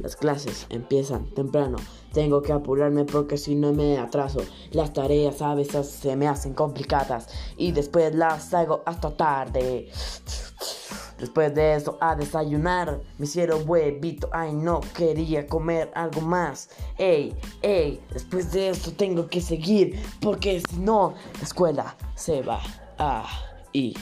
Las clases empiezan temprano. Tengo que apurarme porque si no me atraso. Las tareas a veces se me hacen complicadas y después las hago hasta tarde. Después de eso, a desayunar, me hicieron huevito. Ay, no quería comer algo más. Ey, ey, después de eso tengo que seguir porque si no, la escuela se va a ir.